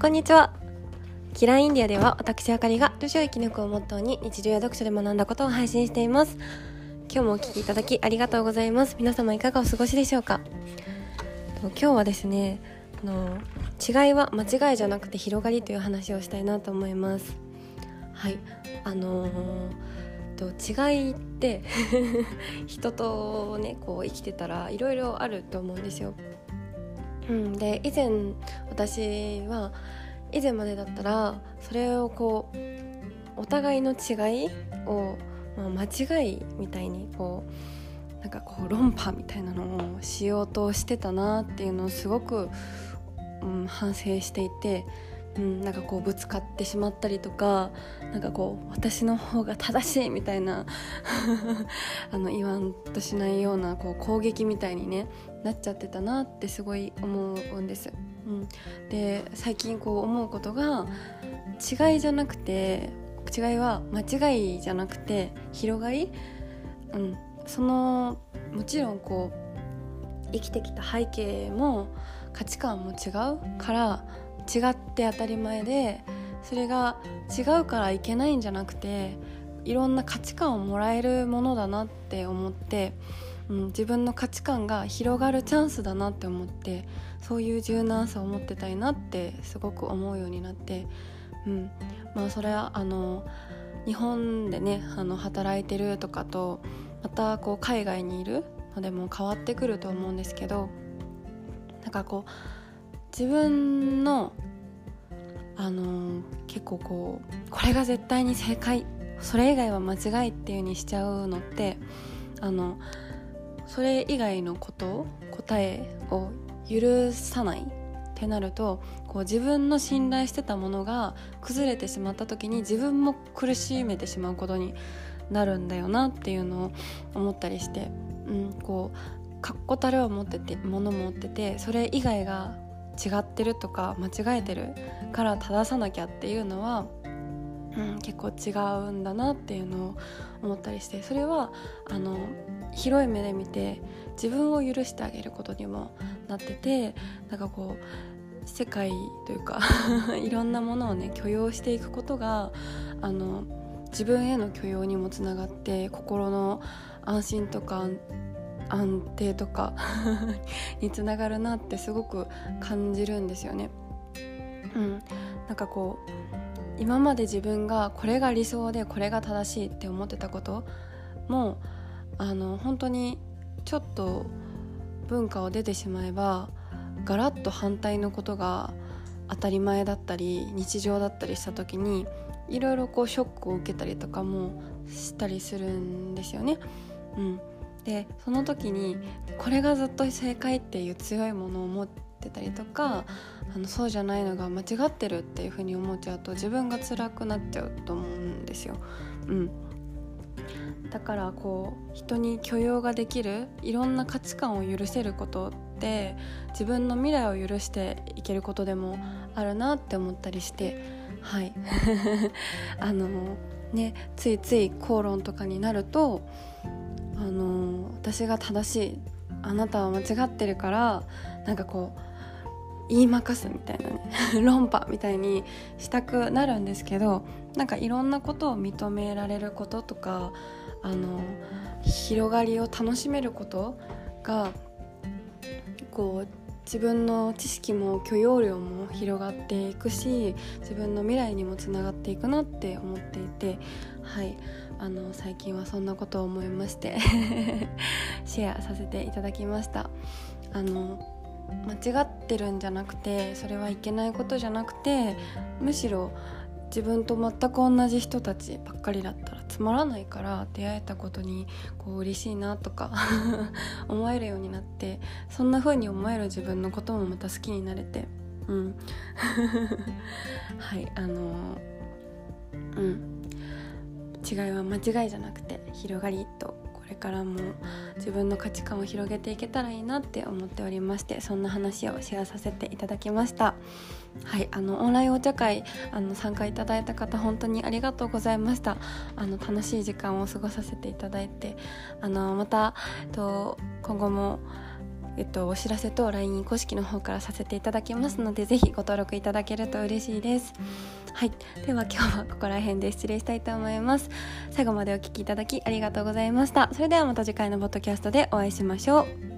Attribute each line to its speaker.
Speaker 1: こんにちは。キラインディアでは私あかりが女子を生き抜くをモットーに日常や読書で学んだことを配信しています。今日もお聴きいただきありがとうございます。皆様いかがお過ごしでしょうか？今日はですねあの違いは間違いじゃなくて広がりという話をしたいなと思います。はい。あのー、違いって 人とねこう生きてたらいろいろあると思うんですよ。うん、で以前私は以前までだったらそれをこうお互いの違いを、まあ、間違いみたいにこうなんかこう論破みたいなのをしようとしてたなっていうのをすごく、うん、反省していてうん、なんかこうぶつかってしまったりとかなんかこう私の方が正しいみたいな あの言わんとしないようなこう攻撃みたいに、ね、なっちゃってたなってすごい思うんです。うん、で最近こう思うことが違いじゃなくて違いは間違いじゃなくて広がり、うん、そのもちろんこう生きてきた背景も価値観も違うから違って当たり前でそれが違うからいけないんじゃなくていろんな価値観をもらえるものだなって思って、うん、自分の価値観が広がるチャンスだなって思ってそういう柔軟さを持ってたいなってすごく思うようになって、うん。まあ、それはあの日本でねあの働いてるとかとまたこう海外にいるのでも変わってくると思うんですけどなんかこう自分のあの結構こうこれが絶対に正解それ以外は間違いっていう風にしちゃうのってあのそれ以外のこと答えを許さないってなるとこう自分の信頼してたものが崩れてしまった時に自分も苦しめてしまうことになるんだよなっていうのを思ったりして、うん、こう確固たるを持っててもの持っててそれ以外が違ってるとか間違えてるから正さなきゃっていうのは、うん、結構違うんだなっていうのを思ったりしてそれはあの広い目で見て自分を許してあげることにもなっててなんかこう世界というか いろんなものをね許容していくことがあの自分への許容にもつながって心の安心とか安定とか につながるなってすごく感じるんですよね。うん、なんかこう今まで自分がこれが理想でこれが正しいって思ってたこともあの本当にちょっと文化を出てしまえばガラッと反対のことが当たり前だったり日常だったりした時にいろいろこうショックを受けたりとかもしたりするんですよね。うん、でその時にこれがずっと正解っていう強いものを持ってたりとかあのそうじゃないのが間違ってるっていうふうに思っちゃうと自分が辛くなっちゃうと思うんですよ。うん、だからこう人に許容ができるいろんな価値観を許せることって自分の未来を許していけることでもあるなって思ったりしてはい。あのねついつい口論とかになるとあの私が正しいあなたは間違ってるからなんかこう言いまかすみたいなね 論破みたいにしたくなるんですけどなんかいろんなことを認められることとかあの広がりを楽しめることがこう自分の知識も許容量も広がっていくし自分の未来にもつながっていくなって思っていてはいあの最近はそんなことを思いまして シェアさせていただきました。あの間違ってるんじゃなくてそれはいけないことじゃなくてむしろ自分と全く同じ人たちばっかりだったらつまらないから出会えたことにこう嬉しいなとか 思えるようになってそんな風に思える自分のこともまた好きになれてうん。はいあのうん。違いは間違いじゃなくて広がりとれからも自分の価値観を広げていけたらいいなって思っておりましてそんな話をシェアさせていただきました。はいあのオンラインお茶会あの参加いただいた方本当にありがとうございました。あの楽しい時間を過ごさせていただいてあのまたと今後もえっと、お知らせと LINE 公式の方からさせていただきますのでぜひご登録いただけると嬉しいです。はい。では今日はここら辺で失礼したいと思います。最後までお聴きいただきありがとうございました。それではまた次回のポッドキャストでお会いしましょう。